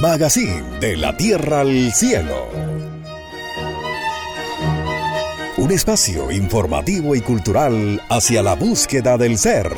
Magazine de la Tierra al Cielo. Un espacio informativo y cultural hacia la búsqueda del ser.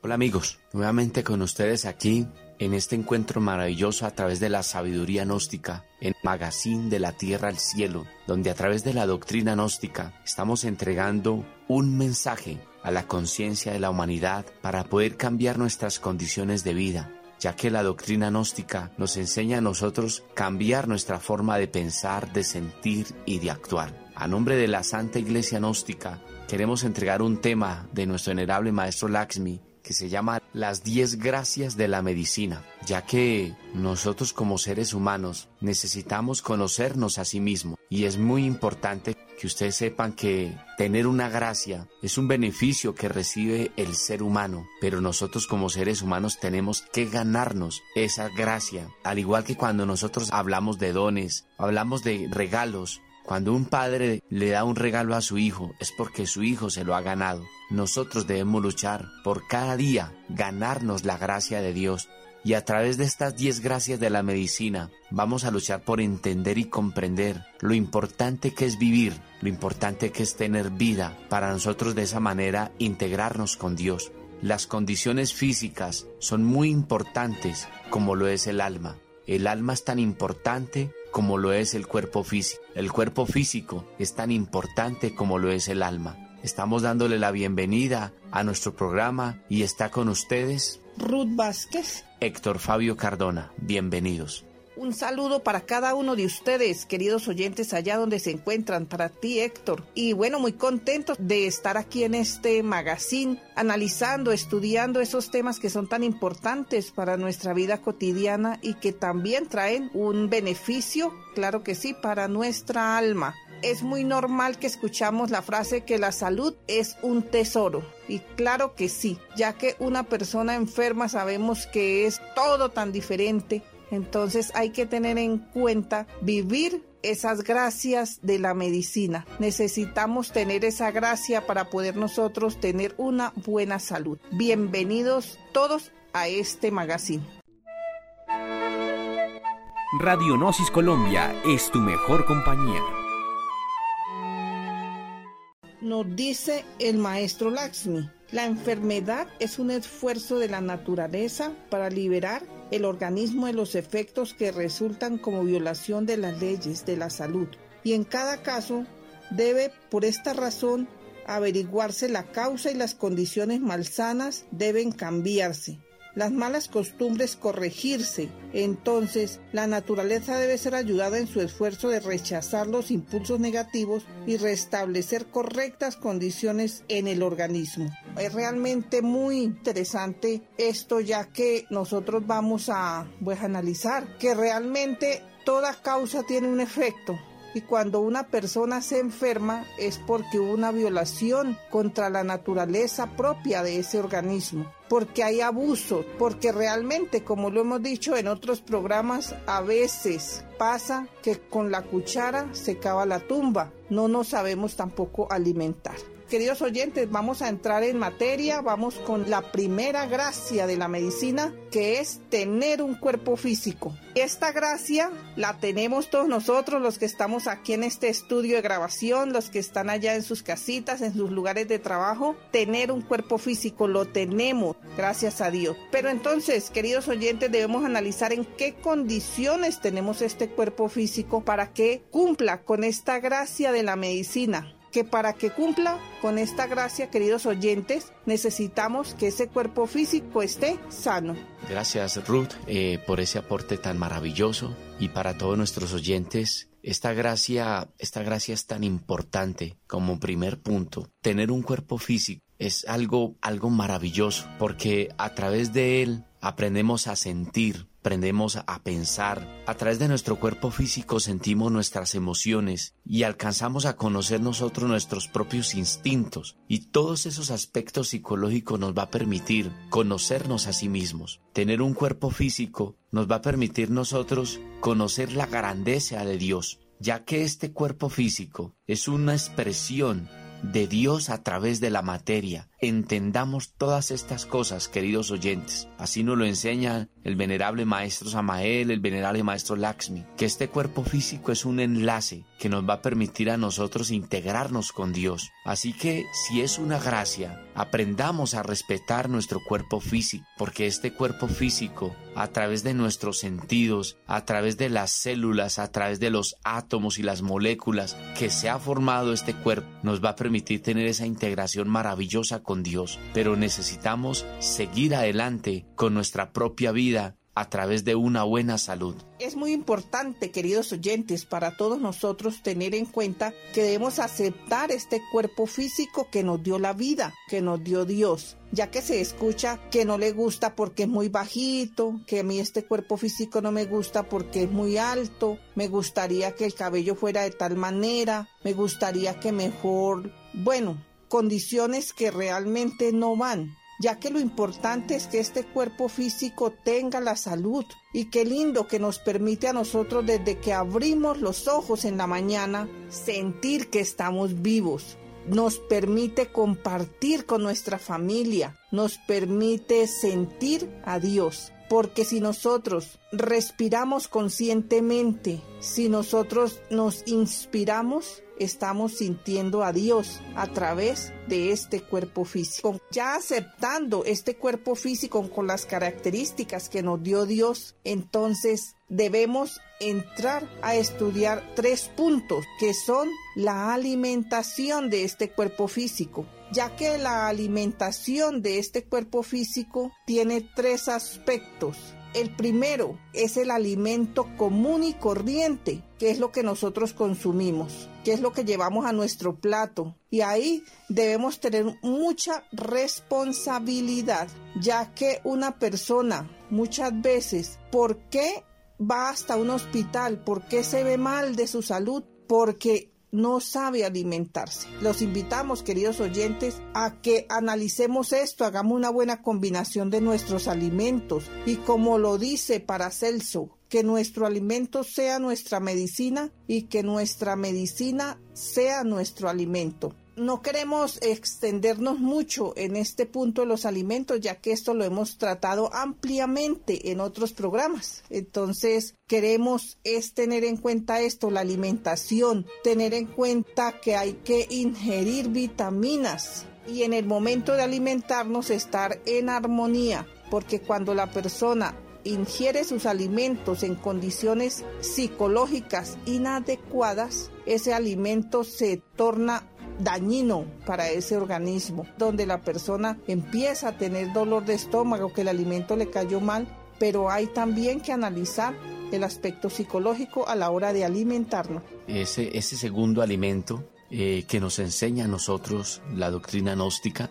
Hola amigos, nuevamente con ustedes aquí en este encuentro maravilloso a través de la sabiduría gnóstica, en Magazine de la Tierra al Cielo, donde a través de la doctrina gnóstica estamos entregando un mensaje a la conciencia de la humanidad para poder cambiar nuestras condiciones de vida, ya que la doctrina gnóstica nos enseña a nosotros cambiar nuestra forma de pensar, de sentir y de actuar. A nombre de la Santa Iglesia Gnóstica, queremos entregar un tema de nuestro venerable Maestro Laxmi se llama Las 10 Gracias de la Medicina, ya que nosotros como seres humanos necesitamos conocernos a sí mismos. Y es muy importante que ustedes sepan que tener una gracia es un beneficio que recibe el ser humano, pero nosotros como seres humanos tenemos que ganarnos esa gracia, al igual que cuando nosotros hablamos de dones, hablamos de regalos, cuando un padre le da un regalo a su hijo es porque su hijo se lo ha ganado. Nosotros debemos luchar por cada día ganarnos la gracia de Dios. Y a través de estas diez gracias de la medicina vamos a luchar por entender y comprender lo importante que es vivir, lo importante que es tener vida, para nosotros de esa manera integrarnos con Dios. Las condiciones físicas son muy importantes como lo es el alma. El alma es tan importante como lo es el cuerpo físico. El cuerpo físico es tan importante como lo es el alma. Estamos dándole la bienvenida a nuestro programa y está con ustedes Ruth Vázquez, Héctor Fabio Cardona. Bienvenidos. Un saludo para cada uno de ustedes, queridos oyentes, allá donde se encuentran, para ti, Héctor. Y bueno, muy contentos de estar aquí en este magazine, analizando, estudiando esos temas que son tan importantes para nuestra vida cotidiana y que también traen un beneficio, claro que sí, para nuestra alma es muy normal que escuchamos la frase que la salud es un tesoro. Y claro que sí, ya que una persona enferma sabemos que es todo tan diferente entonces hay que tener en cuenta vivir esas gracias de la medicina. Necesitamos tener esa gracia para poder nosotros tener una buena salud. Bienvenidos todos a este magazine. Radionosis Colombia es tu mejor compañía. Nos dice el maestro Laxmi, la enfermedad es un esfuerzo de la naturaleza para liberar el organismo de los efectos que resultan como violación de las leyes de la salud. Y en cada caso debe, por esta razón, averiguarse la causa y las condiciones malsanas deben cambiarse las malas costumbres corregirse. Entonces, la naturaleza debe ser ayudada en su esfuerzo de rechazar los impulsos negativos y restablecer correctas condiciones en el organismo. Es realmente muy interesante esto ya que nosotros vamos a pues, analizar que realmente toda causa tiene un efecto y cuando una persona se enferma es porque hubo una violación contra la naturaleza propia de ese organismo, porque hay abuso, porque realmente, como lo hemos dicho en otros programas, a veces pasa que con la cuchara se cava la tumba, no nos sabemos tampoco alimentar queridos oyentes, vamos a entrar en materia, vamos con la primera gracia de la medicina, que es tener un cuerpo físico. Esta gracia la tenemos todos nosotros, los que estamos aquí en este estudio de grabación, los que están allá en sus casitas, en sus lugares de trabajo, tener un cuerpo físico, lo tenemos, gracias a Dios. Pero entonces, queridos oyentes, debemos analizar en qué condiciones tenemos este cuerpo físico para que cumpla con esta gracia de la medicina que para que cumpla con esta gracia, queridos oyentes, necesitamos que ese cuerpo físico esté sano. Gracias Ruth eh, por ese aporte tan maravilloso y para todos nuestros oyentes. Esta gracia, esta gracia es tan importante como primer punto. Tener un cuerpo físico es algo, algo maravilloso porque a través de él aprendemos a sentir, aprendemos a pensar. A través de nuestro cuerpo físico sentimos nuestras emociones y alcanzamos a conocer nosotros nuestros propios instintos. Y todos esos aspectos psicológicos nos va a permitir conocernos a sí mismos. Tener un cuerpo físico nos va a permitir nosotros conocer la grandeza de Dios, ya que este cuerpo físico es una expresión de Dios a través de la materia. Entendamos todas estas cosas, queridos oyentes. Así nos lo enseña el venerable maestro Samael, el venerable maestro Lakshmi, que este cuerpo físico es un enlace que nos va a permitir a nosotros integrarnos con Dios. Así que si es una gracia, aprendamos a respetar nuestro cuerpo físico, porque este cuerpo físico, a través de nuestros sentidos, a través de las células, a través de los átomos y las moléculas que se ha formado este cuerpo, nos va a permitir tener esa integración maravillosa con Dios. Pero necesitamos seguir adelante con nuestra propia vida a través de una buena salud. Es muy importante, queridos oyentes, para todos nosotros tener en cuenta que debemos aceptar este cuerpo físico que nos dio la vida, que nos dio Dios, ya que se escucha que no le gusta porque es muy bajito, que a mí este cuerpo físico no me gusta porque es muy alto, me gustaría que el cabello fuera de tal manera, me gustaría que mejor, bueno, condiciones que realmente no van ya que lo importante es que este cuerpo físico tenga la salud. Y qué lindo que nos permite a nosotros desde que abrimos los ojos en la mañana sentir que estamos vivos. Nos permite compartir con nuestra familia, nos permite sentir a Dios. Porque si nosotros respiramos conscientemente, si nosotros nos inspiramos, estamos sintiendo a Dios a través de este cuerpo físico. Ya aceptando este cuerpo físico con las características que nos dio Dios, entonces debemos entrar a estudiar tres puntos que son la alimentación de este cuerpo físico ya que la alimentación de este cuerpo físico tiene tres aspectos el primero es el alimento común y corriente, que es lo que nosotros consumimos, que es lo que llevamos a nuestro plato. Y ahí debemos tener mucha responsabilidad, ya que una persona muchas veces, ¿por qué va hasta un hospital? ¿Por qué se ve mal de su salud? Porque no sabe alimentarse. Los invitamos, queridos oyentes, a que analicemos esto, hagamos una buena combinación de nuestros alimentos y como lo dice Paracelso, que nuestro alimento sea nuestra medicina y que nuestra medicina sea nuestro alimento no queremos extendernos mucho en este punto de los alimentos, ya que esto lo hemos tratado ampliamente en otros programas. Entonces, queremos es tener en cuenta esto, la alimentación, tener en cuenta que hay que ingerir vitaminas y en el momento de alimentarnos estar en armonía, porque cuando la persona ingiere sus alimentos en condiciones psicológicas inadecuadas, ese alimento se torna dañino para ese organismo, donde la persona empieza a tener dolor de estómago, que el alimento le cayó mal, pero hay también que analizar el aspecto psicológico a la hora de alimentarnos. Ese, ese segundo alimento eh, que nos enseña a nosotros la doctrina gnóstica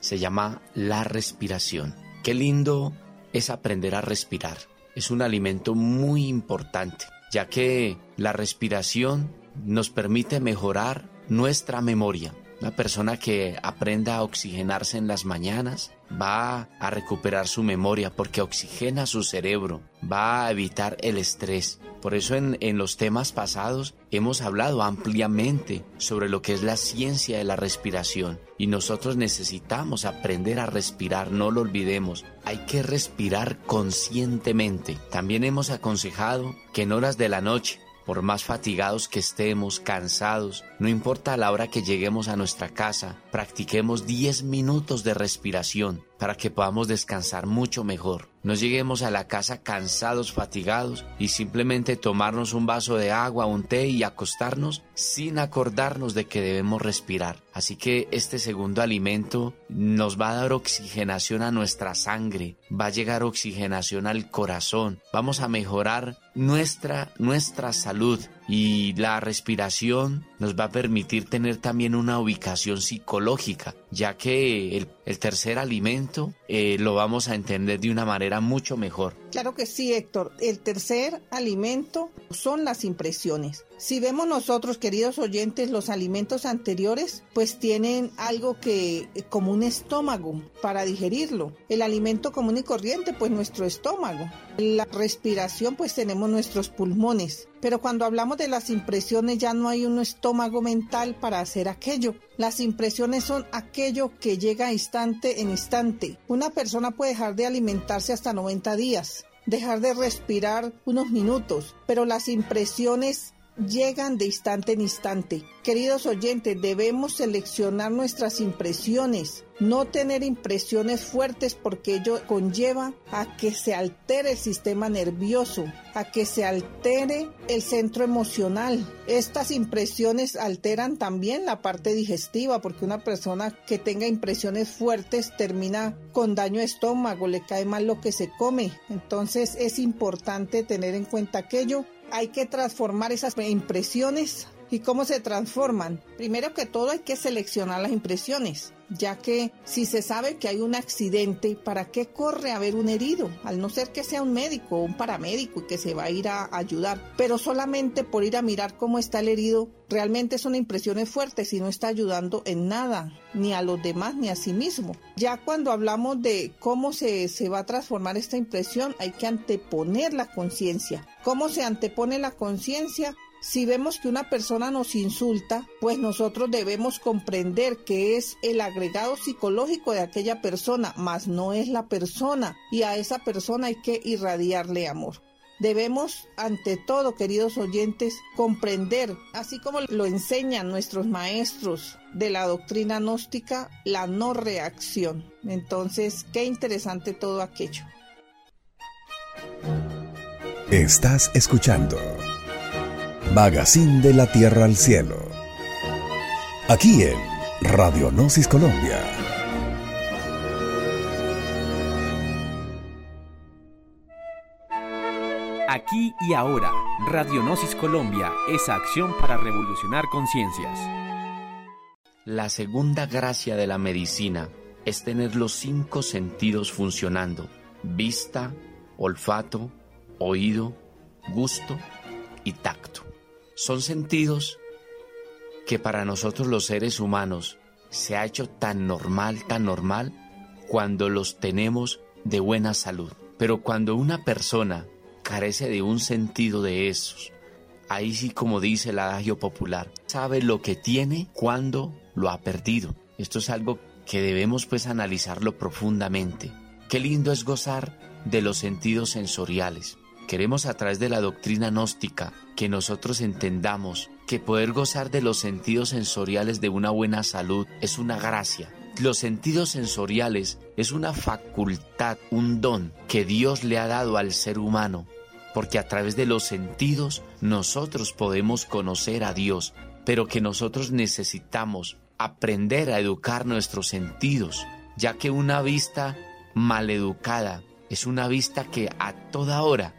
se llama la respiración. Qué lindo es aprender a respirar. Es un alimento muy importante, ya que la respiración nos permite mejorar nuestra memoria. Una persona que aprenda a oxigenarse en las mañanas va a recuperar su memoria porque oxigena su cerebro, va a evitar el estrés. Por eso en, en, los temas pasados hemos hablado ampliamente sobre lo que es la ciencia de la respiración y nosotros necesitamos aprender a respirar, no lo olvidemos. Hay que respirar conscientemente. También hemos aconsejado que en horas de la noche por más fatigados que estemos, cansados, no importa la hora que lleguemos a nuestra casa, practiquemos 10 minutos de respiración para que podamos descansar mucho mejor. No lleguemos a la casa cansados, fatigados y simplemente tomarnos un vaso de agua, un té y acostarnos sin acordarnos de que debemos respirar. Así que este segundo alimento nos va a dar oxigenación a nuestra sangre, va a llegar oxigenación al corazón, vamos a mejorar nuestra, nuestra salud y la respiración nos va a permitir tener también una ubicación psicológica ya que el, tercer alimento eh, lo vamos a entender de una manera mucho mejor. Claro que sí, Héctor. El tercer alimento son las impresiones. Si vemos nosotros, queridos oyentes, los alimentos anteriores, pues tienen algo que como un estómago para digerirlo. El alimento común y corriente, pues nuestro estómago. La respiración, pues tenemos nuestros pulmones. Pero cuando hablamos de las impresiones ya no hay un estómago mental para hacer aquello. Las impresiones son aquello que llega instante en instante. Una persona puede dejar de alimentarse hasta 90 días, dejar de respirar unos minutos, pero las impresiones llegan de instante en instante. Queridos oyentes, debemos seleccionar nuestras impresiones, no tener impresiones fuertes porque ello conlleva a que se altere el sistema nervioso, a que se altere el centro emocional. Estas impresiones alteran también la parte digestiva porque una persona que tenga impresiones fuertes termina con daño estómago, le cae mal lo que se come. Entonces es importante tener en cuenta aquello hay que transformar esas impresiones. ¿Y cómo se transforman? Primero que todo hay que seleccionar las impresiones ya que si se sabe que hay un accidente, ¿para qué corre a ver un herido? Al no ser que sea un médico o un paramédico y que se va a ir a ayudar, pero solamente por ir a mirar cómo está el herido, realmente son impresiones fuertes y no está ayudando en nada, ni a los demás ni a sí mismo. Ya cuando hablamos de cómo se, se va a transformar esta impresión, hay que anteponer la conciencia. ¿Cómo se antepone la conciencia? Si vemos que una persona nos insulta, pues nosotros debemos comprender que es el agregado psicológico de aquella persona, mas no es la persona, y a esa persona hay que irradiarle amor. Debemos, ante todo, queridos oyentes, comprender, así como lo enseñan nuestros maestros de la doctrina gnóstica, la no reacción. Entonces, qué interesante todo aquello. Estás escuchando Magazine de la Tierra al Cielo. Aquí en Radionosis Colombia. Aquí y ahora, Radionosis Colombia, esa acción para revolucionar conciencias. La segunda gracia de la medicina es tener los cinco sentidos funcionando. Vista, olfato, oído, gusto y tacto. Son sentidos que para nosotros los seres humanos se ha hecho tan normal, tan normal, cuando los tenemos de buena salud. Pero cuando una persona carece de un sentido de esos, ahí sí como dice el adagio popular, sabe lo que tiene cuando lo ha perdido. Esto es algo que debemos pues analizarlo profundamente. Qué lindo es gozar de los sentidos sensoriales. Queremos a través de la doctrina gnóstica que nosotros entendamos que poder gozar de los sentidos sensoriales de una buena salud es una gracia. Los sentidos sensoriales es una facultad, un don que Dios le ha dado al ser humano, porque a través de los sentidos nosotros podemos conocer a Dios, pero que nosotros necesitamos aprender a educar nuestros sentidos, ya que una vista maleducada es una vista que a toda hora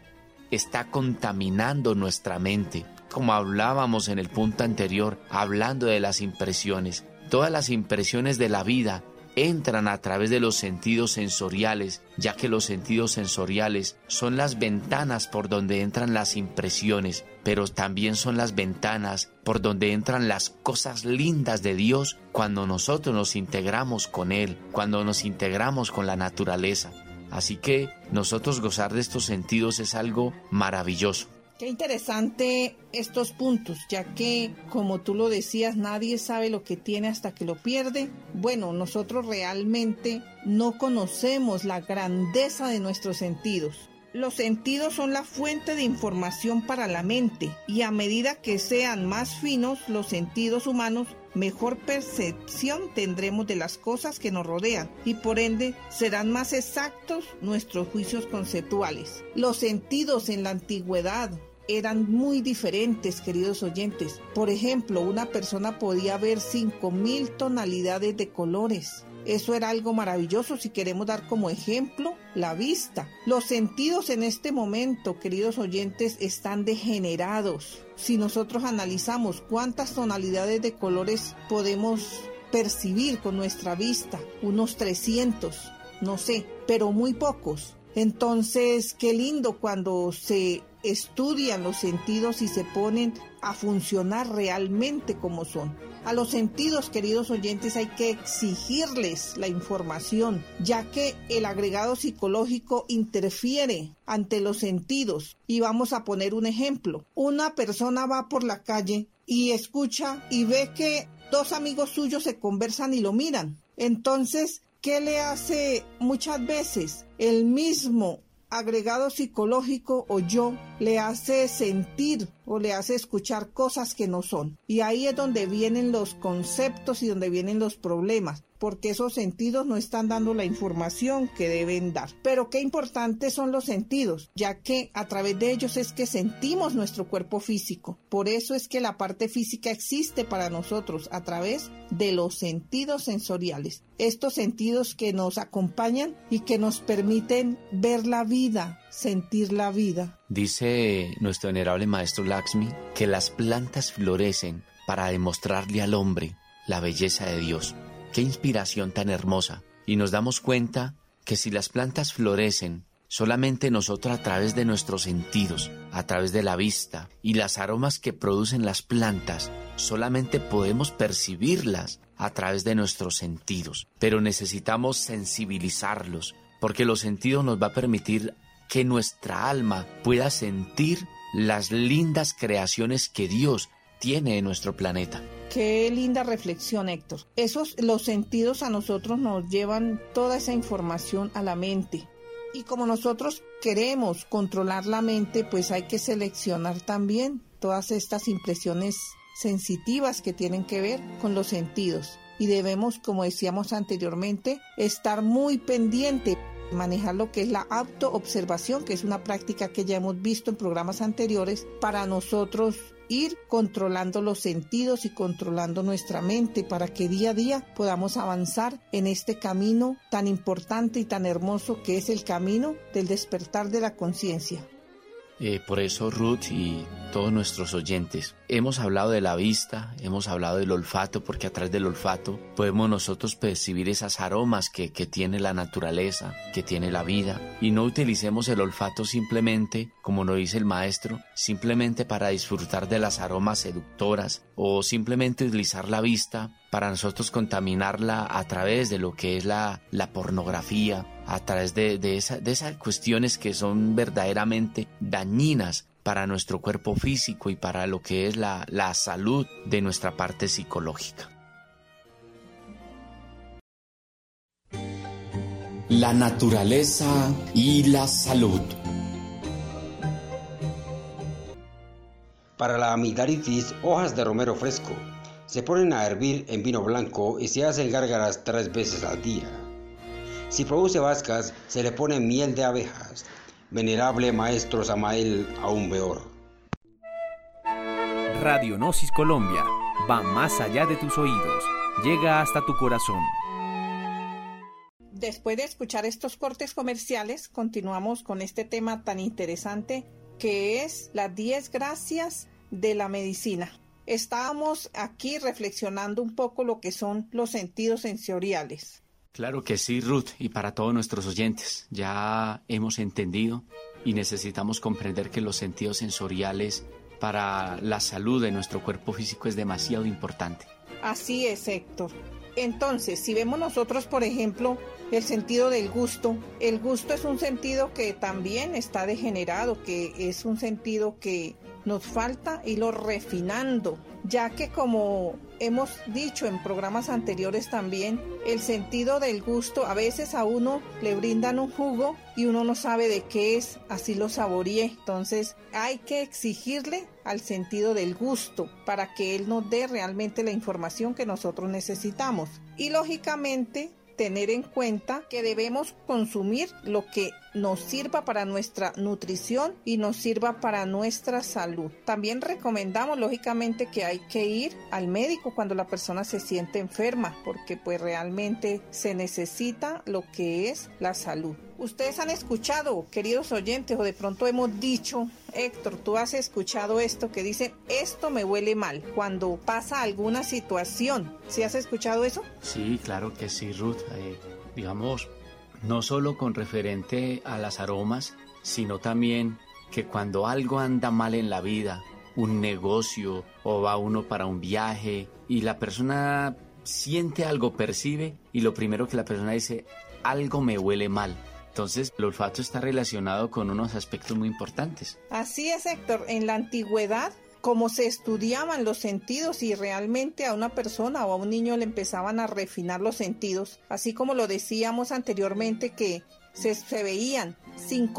está contaminando nuestra mente. Como hablábamos en el punto anterior, hablando de las impresiones, todas las impresiones de la vida entran a través de los sentidos sensoriales, ya que los sentidos sensoriales son las ventanas por donde entran las impresiones, pero también son las ventanas por donde entran las cosas lindas de Dios cuando nosotros nos integramos con Él, cuando nos integramos con la naturaleza. Así que nosotros gozar de estos sentidos es algo maravilloso. Qué interesante estos puntos, ya que, como tú lo decías, nadie sabe lo que tiene hasta que lo pierde. Bueno, nosotros realmente no conocemos la grandeza de nuestros sentidos. Los sentidos son la fuente de información para la mente y a medida que sean más finos los sentidos humanos, mejor percepción tendremos de las cosas que nos rodean y por ende serán más exactos nuestros juicios conceptuales. Los sentidos en la antigüedad eran muy diferentes, queridos oyentes. Por ejemplo, una persona podía ver 5.000 tonalidades de colores. Eso era algo maravilloso si queremos dar como ejemplo la vista. Los sentidos en este momento, queridos oyentes, están degenerados. Si nosotros analizamos cuántas tonalidades de colores podemos percibir con nuestra vista, unos 300, no sé, pero muy pocos. Entonces, qué lindo cuando se estudian los sentidos y se ponen a funcionar realmente como son. A los sentidos, queridos oyentes, hay que exigirles la información, ya que el agregado psicológico interfiere ante los sentidos. Y vamos a poner un ejemplo. Una persona va por la calle y escucha y ve que dos amigos suyos se conversan y lo miran. Entonces, ¿qué le hace muchas veces? El mismo agregado psicológico o yo le hace sentir o le hace escuchar cosas que no son. Y ahí es donde vienen los conceptos y donde vienen los problemas porque esos sentidos no están dando la información que deben dar. Pero qué importantes son los sentidos, ya que a través de ellos es que sentimos nuestro cuerpo físico. Por eso es que la parte física existe para nosotros a través de los sentidos sensoriales. Estos sentidos que nos acompañan y que nos permiten ver la vida, sentir la vida. Dice nuestro venerable maestro Laxmi que las plantas florecen para demostrarle al hombre la belleza de Dios. Qué inspiración tan hermosa. Y nos damos cuenta que si las plantas florecen, solamente nosotros a través de nuestros sentidos, a través de la vista y las aromas que producen las plantas, solamente podemos percibirlas a través de nuestros sentidos. Pero necesitamos sensibilizarlos, porque los sentidos nos va a permitir que nuestra alma pueda sentir las lindas creaciones que Dios tiene en nuestro planeta. Qué linda reflexión, Héctor. Esos, los sentidos a nosotros nos llevan toda esa información a la mente. Y como nosotros queremos controlar la mente, pues hay que seleccionar también todas estas impresiones sensitivas que tienen que ver con los sentidos. Y debemos, como decíamos anteriormente, estar muy pendiente manejar lo que es la autoobservación, que es una práctica que ya hemos visto en programas anteriores, para nosotros ir controlando los sentidos y controlando nuestra mente para que día a día podamos avanzar en este camino tan importante y tan hermoso que es el camino del despertar de la conciencia. Eh, por eso Ruth y todos nuestros oyentes, hemos hablado de la vista, hemos hablado del olfato, porque a través del olfato podemos nosotros percibir esas aromas que, que tiene la naturaleza, que tiene la vida, y no utilicemos el olfato simplemente, como nos dice el maestro, simplemente para disfrutar de las aromas seductoras, o simplemente utilizar la vista para nosotros contaminarla a través de lo que es la, la pornografía, a través de, de, de esas cuestiones que son verdaderamente dañinas para nuestro cuerpo físico y para lo que es la, la salud de nuestra parte psicológica. La naturaleza y la salud. Para la amigdalitis, hojas de romero fresco se ponen a hervir en vino blanco y se hacen gárgaras tres veces al día. Si produce vascas, se le pone miel de abejas. Venerable Maestro Samael, aún peor. Radionosis Colombia va más allá de tus oídos, llega hasta tu corazón. Después de escuchar estos cortes comerciales, continuamos con este tema tan interesante que es las 10 gracias de la medicina. Estábamos aquí reflexionando un poco lo que son los sentidos sensoriales. Claro que sí, Ruth, y para todos nuestros oyentes. Ya hemos entendido y necesitamos comprender que los sentidos sensoriales para la salud de nuestro cuerpo físico es demasiado importante. Así es, Héctor. Entonces, si vemos nosotros, por ejemplo, el sentido del gusto, el gusto es un sentido que también está degenerado, que es un sentido que nos falta irlo refinando, ya que como hemos dicho en programas anteriores también, el sentido del gusto a veces a uno le brindan un jugo y uno no sabe de qué es, así lo saboreé. Entonces hay que exigirle al sentido del gusto para que él nos dé realmente la información que nosotros necesitamos. Y lógicamente tener en cuenta que debemos consumir lo que nos sirva para nuestra nutrición y nos sirva para nuestra salud. También recomendamos lógicamente que hay que ir al médico cuando la persona se siente enferma porque pues realmente se necesita lo que es la salud. Ustedes han escuchado, queridos oyentes, o de pronto hemos dicho, Héctor, tú has escuchado esto que dice, esto me huele mal cuando pasa alguna situación. ¿Sí has escuchado eso? Sí, claro que sí, Ruth. Eh, digamos, no solo con referente a las aromas, sino también que cuando algo anda mal en la vida, un negocio o va uno para un viaje y la persona siente algo, percibe y lo primero que la persona dice, algo me huele mal. Entonces, el olfato está relacionado con unos aspectos muy importantes. Así es, Héctor. En la antigüedad, como se estudiaban los sentidos y realmente a una persona o a un niño le empezaban a refinar los sentidos, así como lo decíamos anteriormente que se, se veían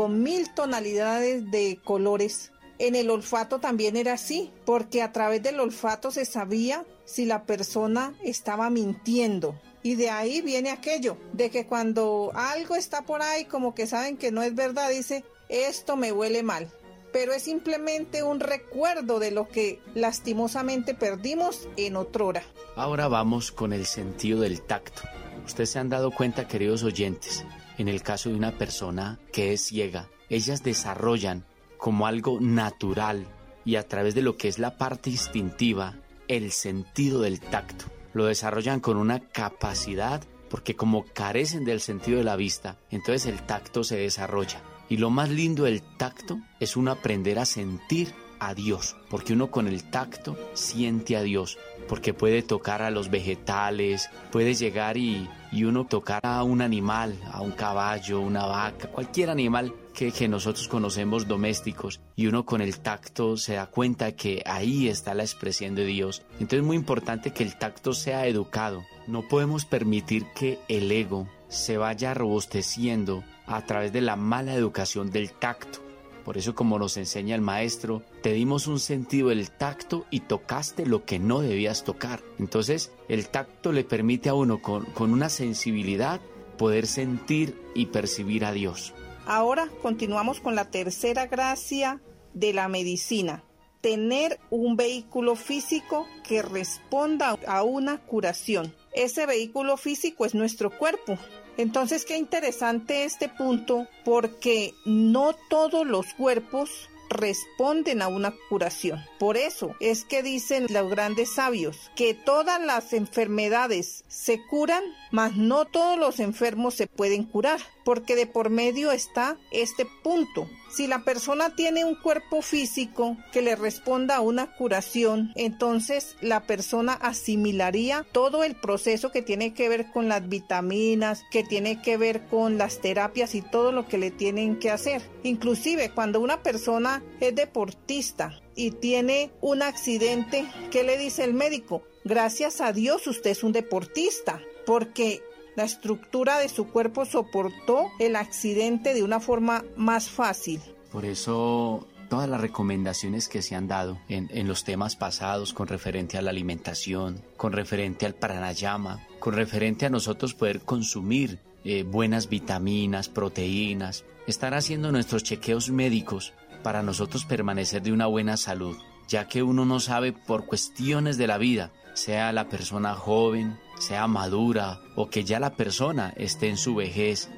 mil tonalidades de colores. En el olfato también era así, porque a través del olfato se sabía si la persona estaba mintiendo, y de ahí viene aquello, de que cuando algo está por ahí como que saben que no es verdad, dice, esto me huele mal. Pero es simplemente un recuerdo de lo que lastimosamente perdimos en otrora. Ahora vamos con el sentido del tacto. Ustedes se han dado cuenta, queridos oyentes, en el caso de una persona que es ciega, ellas desarrollan como algo natural y a través de lo que es la parte instintiva el sentido del tacto lo desarrollan con una capacidad porque como carecen del sentido de la vista, entonces el tacto se desarrolla. Y lo más lindo del tacto es uno aprender a sentir a Dios, porque uno con el tacto siente a Dios, porque puede tocar a los vegetales, puede llegar y, y uno tocar a un animal, a un caballo, una vaca, cualquier animal que, que, nosotros conocemos domésticos y uno con el tacto se da cuenta que ahí está la expresión de Dios. Entonces es muy importante que el tacto sea educado. No podemos permitir que el ego se vaya robusteciendo a través de la mala educación del tacto. Por eso como nos enseña el maestro, te dimos un sentido del tacto y tocaste lo que no debías tocar. Entonces el tacto le permite a uno con, con una sensibilidad poder sentir y percibir a Dios. Ahora continuamos con la tercera gracia de la medicina. Tener un vehículo físico que responda a una curación. Ese vehículo físico es nuestro cuerpo. Entonces, qué interesante este punto porque no todos los cuerpos responden a una curación. Por eso es que dicen los grandes sabios que todas las enfermedades se curan, mas no todos los enfermos se pueden curar, porque de por medio está este punto. Si la persona tiene un cuerpo físico que le responda a una curación, entonces la persona asimilaría todo el proceso que tiene que ver con las vitaminas, que tiene que ver con las terapias y todo lo que le tienen que hacer. Inclusive cuando una persona es deportista y tiene un accidente, ¿qué le dice el médico? Gracias a Dios usted es un deportista, porque la estructura de su cuerpo soportó el accidente de una forma más fácil. Por eso todas las recomendaciones que se han dado en, los temas pasados con referente a la alimentación, con referente al pranayama, con referente a nosotros poder consumir eh, buenas vitaminas, proteínas, estar haciendo nuestros chequeos médicos para nosotros permanecer de una buena salud, ya que uno no sabe por cuestiones de la vida, sea la persona joven, sea madura o que ya la persona esté en su vejez,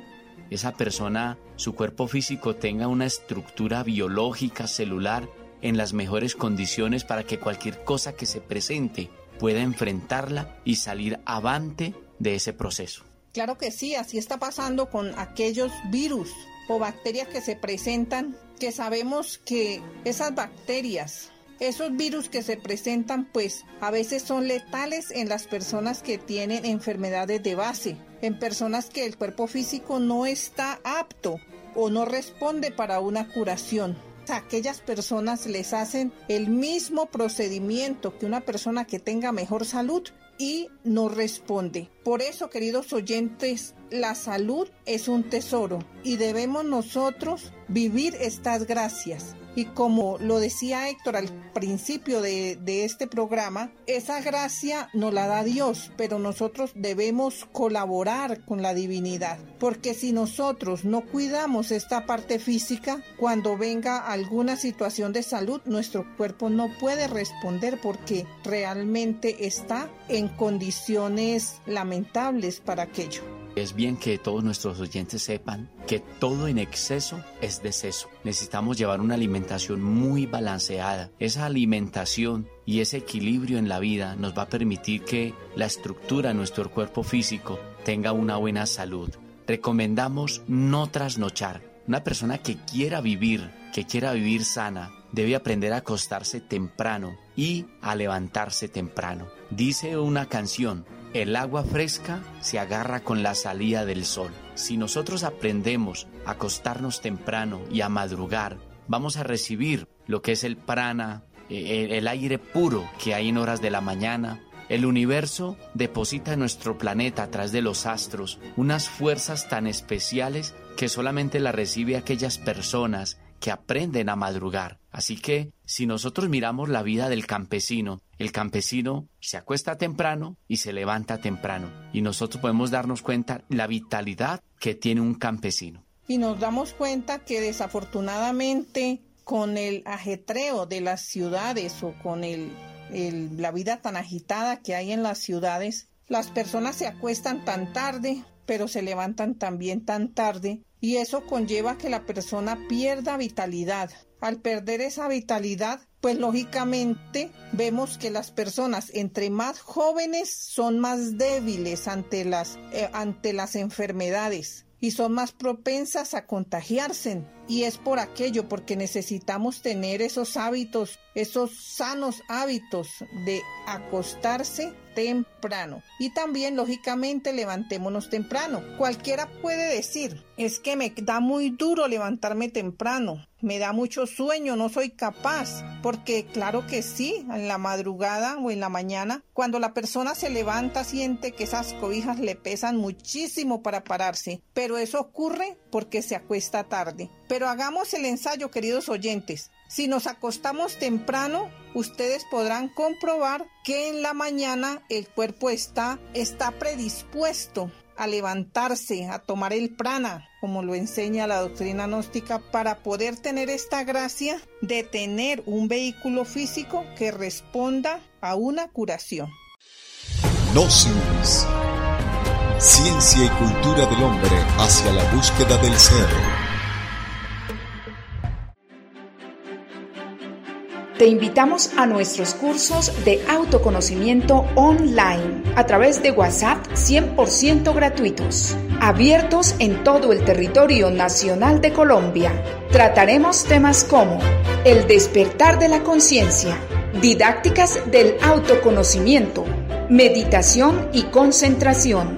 esa persona, su cuerpo físico tenga una estructura biológica, celular, en las mejores condiciones para que cualquier cosa que se presente pueda enfrentarla y salir avante de ese proceso. Claro que sí, así está pasando con aquellos virus o bacterias que se presentan, que sabemos que esas bacterias esos virus que se presentan pues a veces son letales en las personas que tienen enfermedades de base, en personas que el cuerpo físico no está apto o no responde para una curación. Aquellas personas les hacen el mismo procedimiento que una persona que tenga mejor salud y no responde. Por eso, queridos oyentes, la salud es un tesoro y debemos nosotros vivir estas gracias Y como lo decía Héctor al principio de, este programa, esa gracia nos la da Dios, pero nosotros debemos colaborar con la divinidad, porque si nosotros no cuidamos esta parte física, cuando venga alguna situación de salud, nuestro cuerpo no puede responder porque realmente está en condiciones lamentables para aquello. Es bien que todos nuestros oyentes sepan que todo en exceso es deceso. Necesitamos llevar una alimentación muy balanceada. Esa alimentación y ese equilibrio en la vida nos va a permitir que la estructura de nuestro cuerpo físico tenga una buena salud. Recomendamos no trasnochar. Una persona que quiera vivir, que quiera vivir sana, debe aprender a acostarse temprano y a levantarse temprano. Dice una canción, el agua fresca se agarra con la salida del sol. Si nosotros aprendemos a acostarnos temprano y a madrugar, vamos a recibir lo que es el prana, eh, el aire puro que hay en horas de la mañana. El universo deposita en nuestro planeta a través de los astros unas fuerzas tan especiales que solamente las recibe aquellas personas que aprenden a madrugar. Así que si nosotros miramos la vida del campesino, el campesino se acuesta temprano y se levanta temprano. Y nosotros podemos darnos cuenta la vitalidad que tiene un campesino. Y nos damos cuenta que desafortunadamente con el ajetreo de las ciudades o con la vida tan agitada que hay en las ciudades, las personas se acuestan tan tarde, pero se levantan también tan tarde y eso conlleva que la persona pierda vitalidad. Al perder esa vitalidad, pues lógicamente vemos que las personas entre más jóvenes son más débiles ante las, eh, ante las enfermedades y son más propensas a contagiarse. Y es por aquello, porque necesitamos tener esos hábitos, esos sanos hábitos de acostarse temprano. Y también, lógicamente, levantémonos temprano. Cualquiera puede decir, es que me da muy duro levantarme temprano, me da mucho sueño, no soy capaz. Porque claro que sí, en la madrugada o en la mañana, cuando la persona se levanta, siente que esas cobijas le pesan muchísimo para pararse. Pero eso ocurre porque se acuesta tarde. Pero hagamos el ensayo, queridos oyentes. Si nos acostamos temprano, ustedes podrán comprobar que en la mañana el cuerpo está, está predispuesto a levantarse, a tomar el prana, como lo enseña la doctrina gnóstica, para poder tener esta gracia de tener un vehículo físico que responda a una curación. Gnosis. Ciencia y cultura del hombre hacia la búsqueda del ser. Te invitamos a nuestros cursos de autoconocimiento online a través de WhatsApp 100% gratuitos, abiertos en todo el territorio nacional de Colombia. Trataremos temas como el despertar de la conciencia, didácticas del autoconocimiento, meditación y concentración,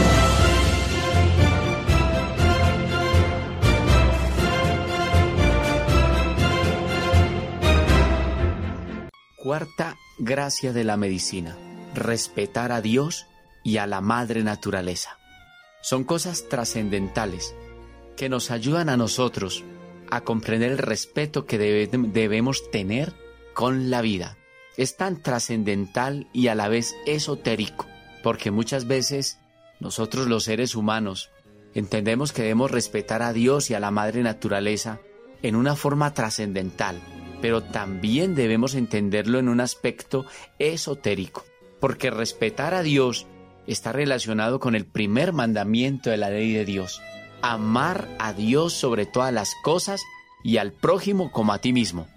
Cuarta gracia de la medicina, respetar a Dios y a la madre naturaleza. Son cosas trascendentales que nos ayudan a nosotros a comprender el respeto que debemos tener con la vida. Es tan trascendental y a la vez esotérico, porque muchas veces nosotros los seres humanos entendemos que debemos respetar a Dios y a la madre naturaleza en una forma trascendental, pero también debemos entenderlo en un aspecto esotérico, porque respetar a Dios está relacionado con el primer mandamiento de la ley de Dios, amar a Dios sobre todas las cosas y al prójimo como a ti mismo.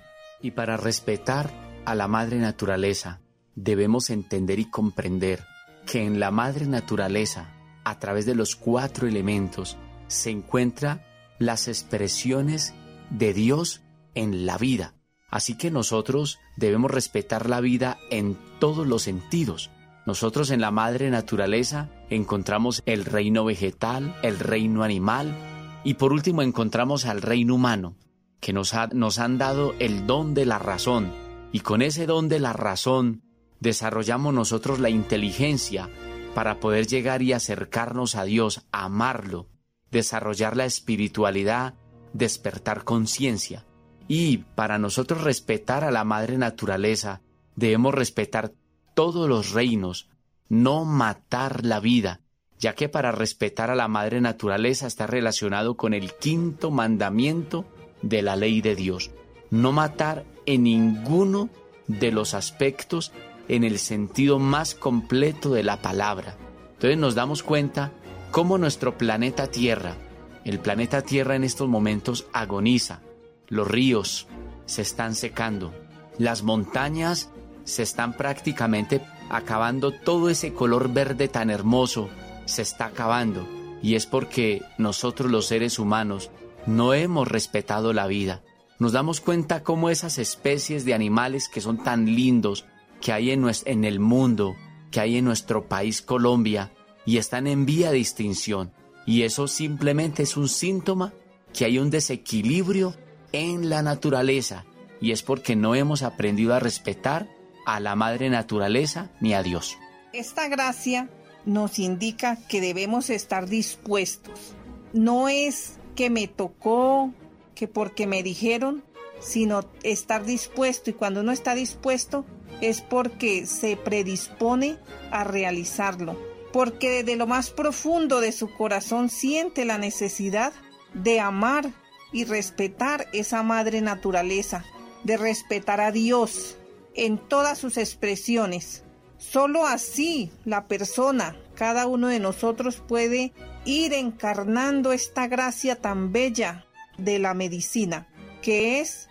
Y para respetar a la madre naturaleza, debemos entender y comprender que en la madre naturaleza, a través de los cuatro elementos, se encuentran las expresiones de Dios en la vida Así que nosotros debemos respetar la vida en todos los sentidos. Nosotros en la madre naturaleza encontramos el reino vegetal, el reino animal y por último encontramos al reino humano, que nos, nos han dado el don de la razón y con ese don de la razón desarrollamos nosotros la inteligencia para poder llegar y acercarnos a Dios, amarlo, desarrollar la espiritualidad, despertar conciencia. Y para nosotros respetar a la madre naturaleza, debemos respetar todos los reinos, no matar la vida, ya que para respetar a la madre naturaleza está relacionado con el quinto mandamiento de la ley de Dios, no matar en ninguno de los aspectos en el sentido más completo de la palabra. Entonces nos damos cuenta cómo nuestro planeta Tierra, el planeta Tierra en estos momentos agoniza, los ríos se están secando, las montañas se están prácticamente acabando, todo ese color verde tan hermoso se está acabando y es porque nosotros los seres humanos no hemos respetado la vida. Nos damos cuenta cómo esas especies de animales que son tan lindos que hay en, en el mundo, que hay en nuestro país Colombia y están en vía de extinción. Y eso simplemente es un síntoma que hay un desequilibrio en la naturaleza y es porque no hemos aprendido a respetar a la madre naturaleza ni a Dios. Esta gracia nos indica que debemos estar dispuestos. No es que me tocó, que porque me dijeron, sino estar dispuesto. Y cuando uno está dispuesto es porque se predispone a realizarlo. Porque desde lo más profundo de su corazón siente la necesidad de amar y respetar esa madre naturaleza, de respetar a Dios en todas sus expresiones. Solo así la persona, cada uno de nosotros puede ir encarnando esta gracia tan bella de la medicina, que es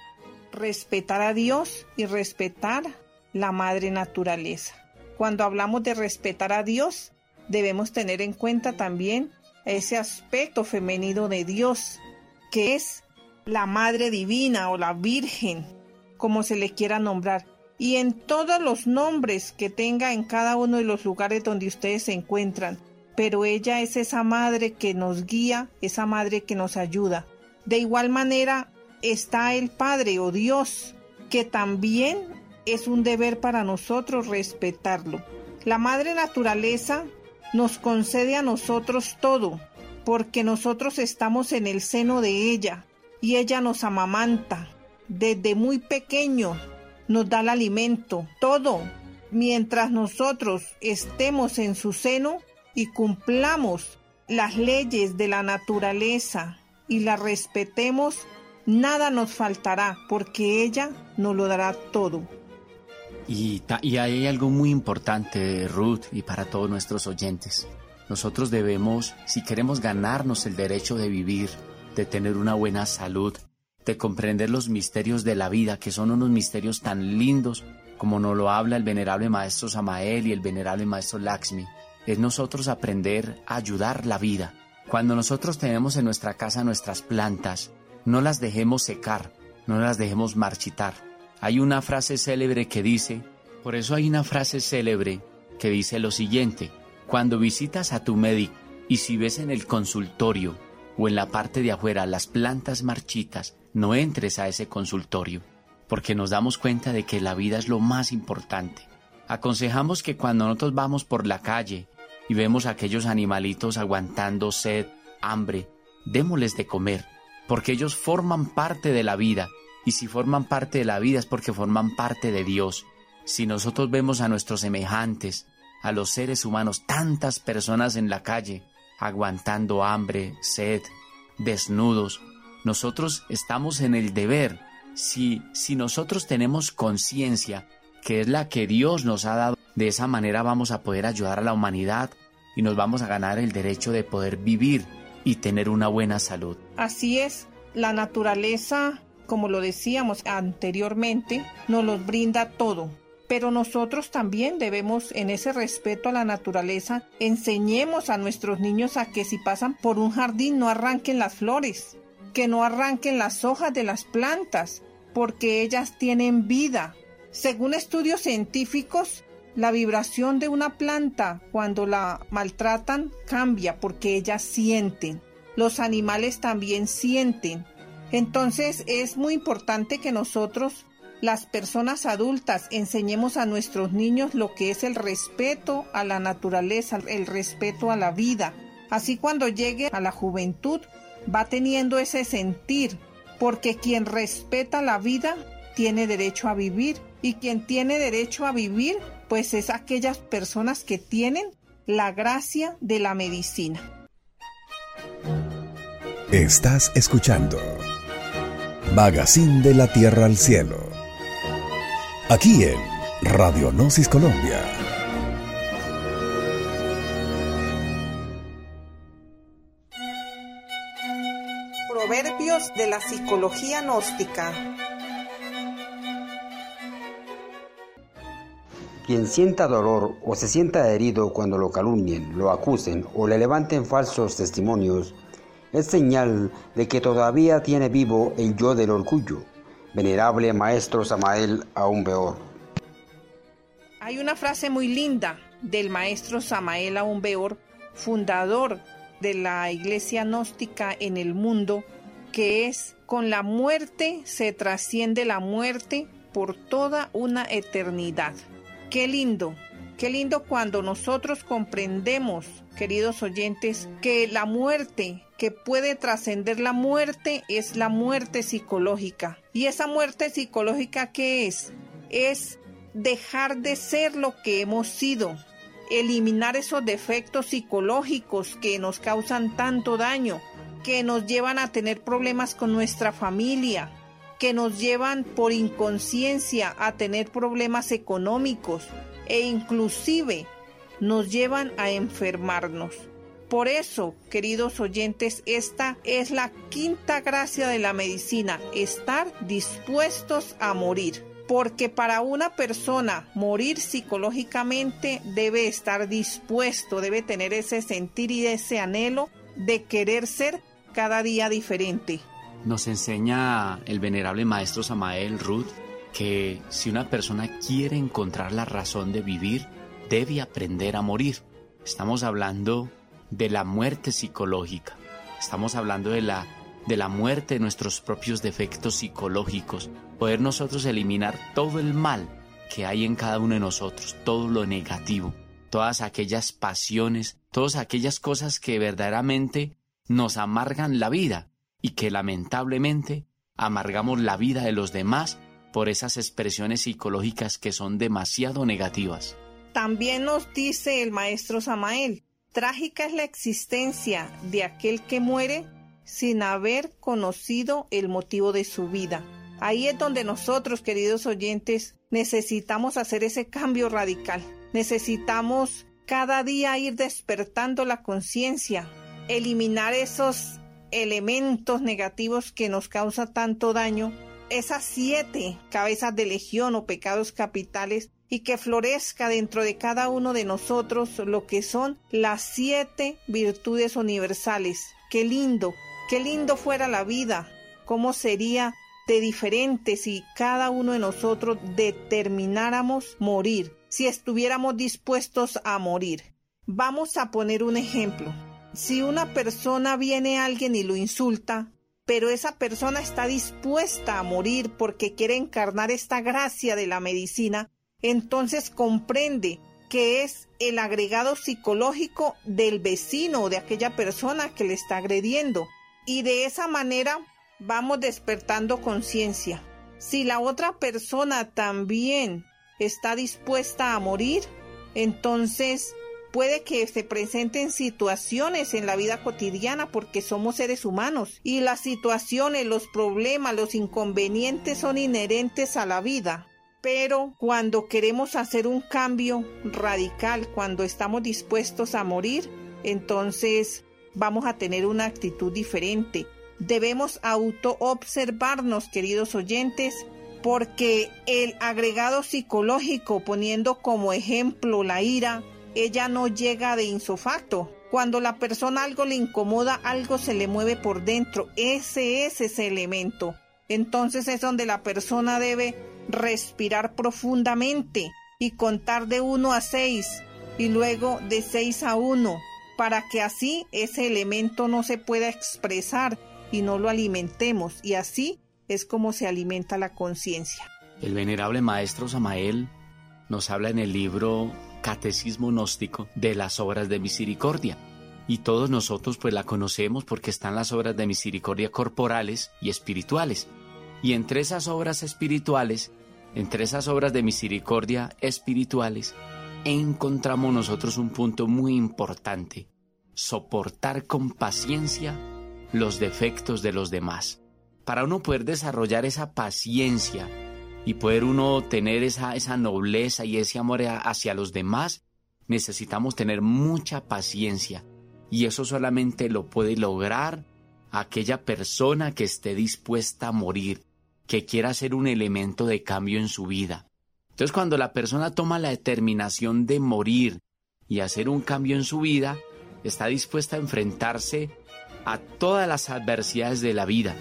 respetar a Dios y respetar la madre naturaleza. Cuando hablamos de respetar a Dios, debemos tener en cuenta también ese aspecto femenino de Dios, que es la Madre Divina o la Virgen, como se le quiera nombrar, y en todos los nombres que tenga en cada uno de los lugares donde ustedes se encuentran. Pero ella es esa madre que nos guía, esa madre que nos ayuda. De igual manera está el Padre o Dios, que también es un deber para nosotros respetarlo. La Madre Naturaleza nos concede a nosotros todo, porque nosotros estamos en el seno de ella y ella nos amamanta. Desde muy pequeño nos da el alimento, todo. Mientras nosotros estemos en su seno y cumplamos las leyes de la naturaleza y las respetemos, nada nos faltará, porque ella nos lo dará todo. Y, y, hay algo muy importante, Ruth, y para todos nuestros oyentes. Nosotros debemos, si queremos ganarnos el derecho de vivir, de tener una buena salud, de comprender los misterios de la vida, que son unos misterios tan lindos como nos lo habla el venerable maestro Samael y el venerable maestro Lakshmi, es nosotros aprender a ayudar la vida. Cuando nosotros tenemos en nuestra casa nuestras plantas, no las dejemos secar, no las dejemos marchitar. Hay una frase célebre que dice, por eso hay una frase célebre que dice lo siguiente, cuando visitas a tu médico y si ves en el consultorio o en la parte de afuera las plantas marchitas, no entres a ese consultorio, porque nos damos cuenta de que la vida es lo más importante. Aconsejamos que cuando nosotros vamos por la calle y vemos a aquellos animalitos aguantando sed, hambre, démosles de comer, porque ellos forman parte de la vida, y si forman parte de la vida es porque forman parte de Dios. Si nosotros vemos a nuestros semejantes, a los seres humanos, tantas personas en la calle, aguantando hambre, sed, desnudos. Nosotros estamos en el deber. Si, si nosotros tenemos conciencia, que es la que Dios nos ha dado, de esa manera vamos a poder ayudar a la humanidad y nos vamos a ganar el derecho de poder vivir y tener una buena salud. Así es, la naturaleza, como lo decíamos anteriormente, nos los brinda todo pero nosotros también debemos, en ese respeto a la naturaleza, enseñemos a nuestros niños a que si pasan por un jardín no arranquen las flores, que no arranquen las hojas de las plantas, porque ellas tienen vida. Según estudios científicos, la vibración de una planta cuando la maltratan cambia porque ellas sienten. Los animales también sienten. Entonces es muy importante que nosotros, las personas adultas, enseñemos a nuestros niños lo que es el respeto a la naturaleza, el respeto a la vida. Así cuando llegue a la juventud va teniendo ese sentir, porque quien respeta la vida tiene derecho a vivir y quien tiene derecho a vivir pues es aquellas personas que tienen la gracia de la medicina. Estás escuchando Magazine de la Tierra al Cielo. Aquí en Radionosis Colombia. Proverbios de la psicología gnóstica. Quien sienta dolor o se sienta herido cuando lo calumnien, lo acusen o le levanten falsos testimonios, es señal de que todavía tiene vivo el yo del orgullo. Venerable Maestro Samael aún. Hay una frase muy linda del Maestro Samael aún peor, fundador de la Iglesia Gnóstica en el mundo, que es, con la muerte se trasciende la muerte por toda una eternidad. Qué lindo, qué lindo cuando nosotros comprendemos, queridos oyentes, que la muerte, que puede trascender la muerte, es la muerte psicológica. ¿Y esa muerte psicológica qué es? Es dejar de ser lo que hemos sido, eliminar esos defectos psicológicos que nos causan tanto daño, que nos llevan a tener problemas con nuestra familia, que nos llevan por inconsciencia a tener problemas económicos e inclusive nos llevan a enfermarnos. Por eso, queridos oyentes, esta es la quinta gracia de la medicina, estar dispuestos a morir. Porque para una persona morir psicológicamente debe estar dispuesto, debe tener ese sentir y ese anhelo de querer ser cada día diferente. Nos enseña el venerable maestro Samael Ruth que si una persona quiere encontrar la razón de vivir, debe aprender a morir. Estamos hablando de la muerte psicológica. Estamos hablando de la, de la muerte de nuestros propios defectos psicológicos. Poder nosotros eliminar todo el mal que hay en cada uno de nosotros, todo lo negativo, todas aquellas pasiones, todas aquellas cosas que verdaderamente nos amargan la vida y que lamentablemente amargamos la vida de los demás por esas expresiones psicológicas que son demasiado negativas. También nos dice el maestro Samael, trágica es la existencia de aquel que muere sin haber conocido el motivo de su vida. Ahí es donde nosotros, queridos oyentes, necesitamos hacer ese cambio radical. Necesitamos cada día ir despertando la conciencia, eliminar esos elementos negativos que nos causa tanto daño, esas siete cabezas de legión o pecados capitales y que florezca dentro de cada uno de nosotros lo que son las siete virtudes universales. Qué lindo, qué lindo fuera la vida, cómo sería de diferente si cada uno de nosotros determináramos morir, si estuviéramos dispuestos a morir. Vamos a poner un ejemplo. Si una persona viene a alguien y lo insulta, pero esa persona está dispuesta a morir porque quiere encarnar esta gracia de la medicina, entonces comprende que es el agregado psicológico del vecino o de aquella persona que le está agrediendo. Y de esa manera vamos despertando conciencia. Si la otra persona también está dispuesta a morir, entonces puede que se presenten situaciones en la vida cotidiana porque somos seres humanos y las situaciones, los problemas, los inconvenientes son inherentes a la vida. Pero cuando queremos hacer un cambio radical, cuando estamos dispuestos a morir, entonces vamos a tener una actitud diferente. Debemos auto-observarnos, queridos oyentes, porque el agregado psicológico, poniendo como ejemplo la ira, ella no llega de insofacto. Cuando la persona algo le incomoda, algo se le mueve por dentro. Ese es ese elemento. Entonces es donde la persona debe respirar profundamente y contar de 1 a 6 y luego de 6 a 1 para que así ese elemento no se pueda expresar y no lo alimentemos y así es como se alimenta la conciencia. El venerable maestro Samael nos habla en el libro Catecismo Gnóstico de las obras de misericordia. Y todos nosotros pues la conocemos porque están las obras de misericordia corporales y espirituales. Y entre esas obras espirituales, entre esas obras de misericordia espirituales, encontramos nosotros un punto muy importante, soportar con paciencia los defectos de los demás. Para uno poder desarrollar esa paciencia y poder uno tener esa, esa nobleza y ese amor hacia los demás, necesitamos tener mucha paciencia. Y eso solamente lo puede lograr aquella persona que esté dispuesta a morir, que quiera ser un elemento de cambio en su vida. Entonces cuando la persona toma la determinación de morir y hacer un cambio en su vida, está dispuesta a enfrentarse a todas las adversidades de la vida,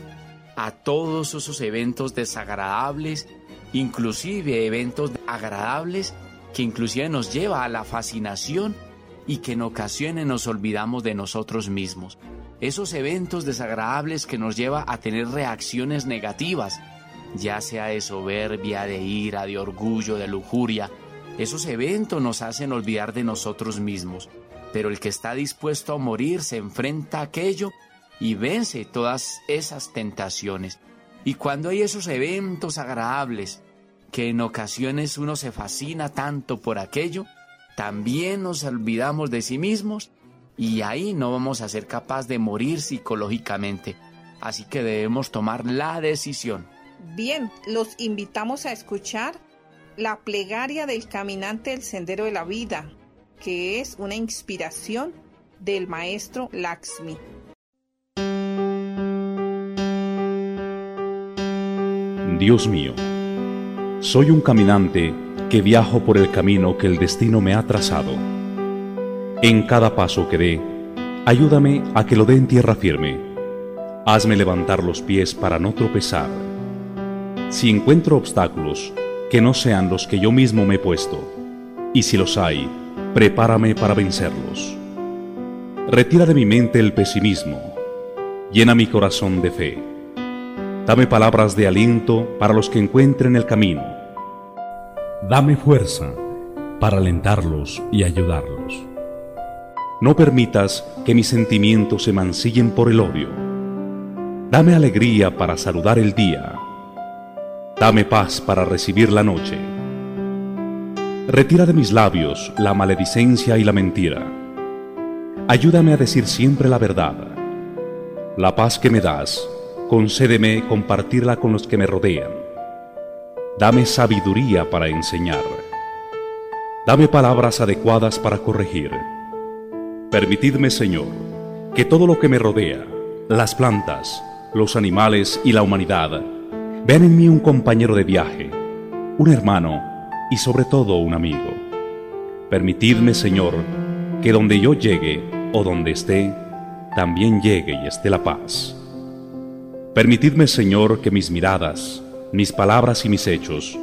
a todos esos eventos desagradables, inclusive eventos agradables que inclusive nos lleva a la fascinación y que en ocasiones nos olvidamos de nosotros mismos. Esos eventos desagradables que nos lleva a tener reacciones negativas, ya sea de soberbia, de ira, de orgullo, de lujuria, esos eventos nos hacen olvidar de nosotros mismos. Pero el que está dispuesto a morir se enfrenta a aquello y vence todas esas tentaciones. Y cuando hay esos eventos agradables, que en ocasiones uno se fascina tanto por aquello, también nos olvidamos de sí mismos y ahí no vamos a ser capaces de morir psicológicamente. Así que debemos tomar la decisión Bien, los invitamos a escuchar la plegaria del caminante del sendero de la vida, que es una inspiración del maestro Laxmi. Dios mío, soy un caminante que viajo por el camino que el destino me ha trazado. En cada paso que dé, ayúdame a que lo dé en tierra firme. Hazme levantar los pies para no tropezar si encuentro obstáculos, que no sean los que yo mismo me he puesto, y si los hay, prepárame para vencerlos. Retira de mi mente el pesimismo, llena mi corazón de fe. Dame palabras de aliento para los que encuentren el camino. Dame fuerza para alentarlos y ayudarlos. No permitas que mis sentimientos se mancillen por el odio. Dame alegría para saludar el día Dame paz para recibir la noche. Retira de mis labios la maledicencia y la mentira. Ayúdame a decir siempre la verdad. La paz que me das, concédeme compartirla con los que me rodean. Dame sabiduría para enseñar. Dame palabras adecuadas para corregir. Permitidme, Señor, que todo lo que me rodea, las plantas, los animales y la humanidad, Vean en mí un compañero de viaje, un hermano y sobre todo un amigo. Permitidme, Señor, que donde yo llegue o donde esté, también llegue y esté la paz. Permitidme, Señor, que mis miradas, mis palabras y mis hechos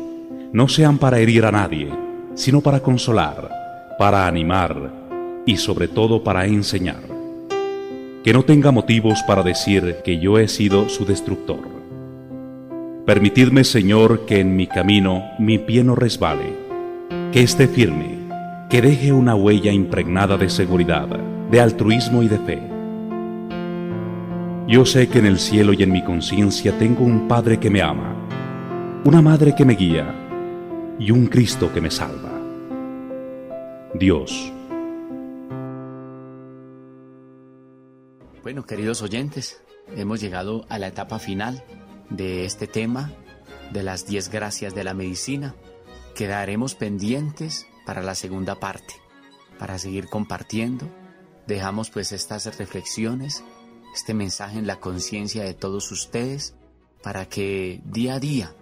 no sean para herir a nadie, sino para consolar, para animar y sobre todo para enseñar. Que no tenga motivos para decir que yo he sido su destructor Permitidme, Señor, que en mi camino mi pie no resbale, que esté firme, que deje una huella impregnada de seguridad, de altruismo y de fe. Yo sé que en el cielo y en mi conciencia tengo un Padre que me ama, una Madre que me guía y un Cristo que me salva. Dios. Bueno, queridos oyentes, hemos llegado a la etapa final de este tema, de las 10 gracias de la medicina. Quedaremos pendientes para la segunda parte, para seguir compartiendo. Dejamos pues estas reflexiones, este mensaje en la conciencia de todos ustedes, para que día a día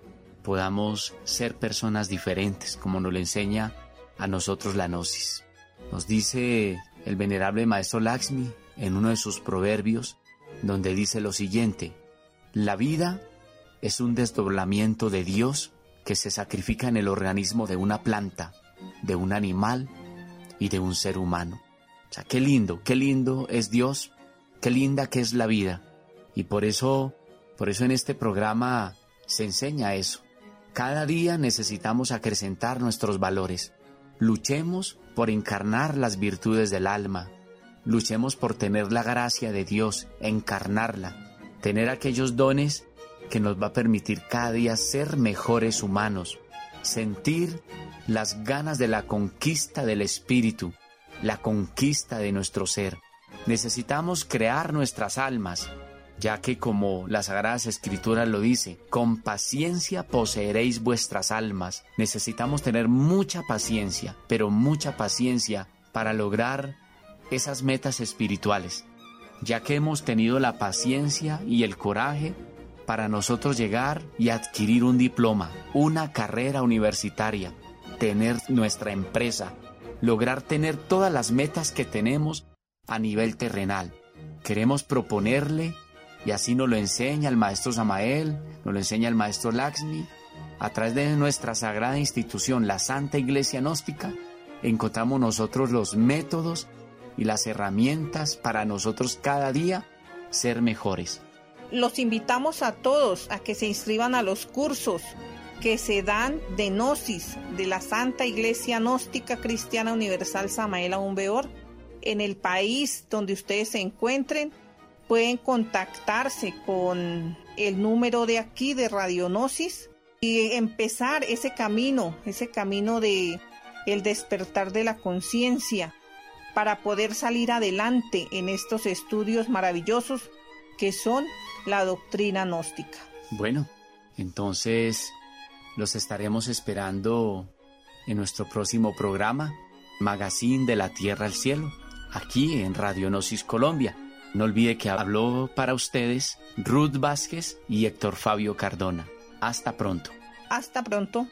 podamos ser personas diferentes, como nos lo enseña a nosotros la Gnosis. Nos dice el venerable maestro Laxmi en uno de sus proverbios, donde dice lo siguiente, la vida es un desdoblamiento de Dios que se sacrifica en el organismo de una planta, de un animal y de un ser humano. O sea, qué lindo, qué lindo es Dios, qué linda que es la vida. Y por eso, por eso en este programa se enseña eso. Cada día necesitamos acrecentar nuestros valores. Luchemos por encarnar las virtudes del alma. Luchemos por tener la gracia de Dios, encarnarla, tener aquellos dones que nos va a permitir cada día ser mejores humanos, sentir las ganas de la conquista del espíritu, la conquista de nuestro ser. Necesitamos crear nuestras almas, ya que como las Sagradas Escrituras lo dice, con paciencia poseeréis vuestras almas. Necesitamos tener mucha paciencia, pero mucha paciencia para lograr esas metas espirituales, ya que hemos tenido la paciencia y el coraje para nosotros llegar y adquirir un diploma, una carrera universitaria, tener nuestra empresa, lograr tener todas las metas que tenemos a nivel terrenal. Queremos proponerle, y así nos lo enseña el maestro Samael, nos lo enseña el maestro Laxmi, a través de nuestra sagrada institución, la Santa Iglesia Gnóstica, encontramos nosotros los métodos y las herramientas para nosotros cada día ser mejores. Los invitamos a todos a que se inscriban a los cursos que se dan de Gnosis de la Santa Iglesia Gnóstica Cristiana Universal Samael Aumbeor en el país donde ustedes se encuentren. Pueden contactarse con el número de aquí de Radionosis y empezar ese camino, ese camino de el despertar de la conciencia para poder salir adelante en estos estudios maravillosos que son la doctrina gnóstica. Bueno, entonces los estaremos esperando en nuestro próximo programa, Magazine de la Tierra al Cielo, aquí en Radio Gnosis Colombia. No olvide que habló para ustedes Ruth Vázquez y Héctor Fabio Cardona. Hasta pronto. Hasta pronto.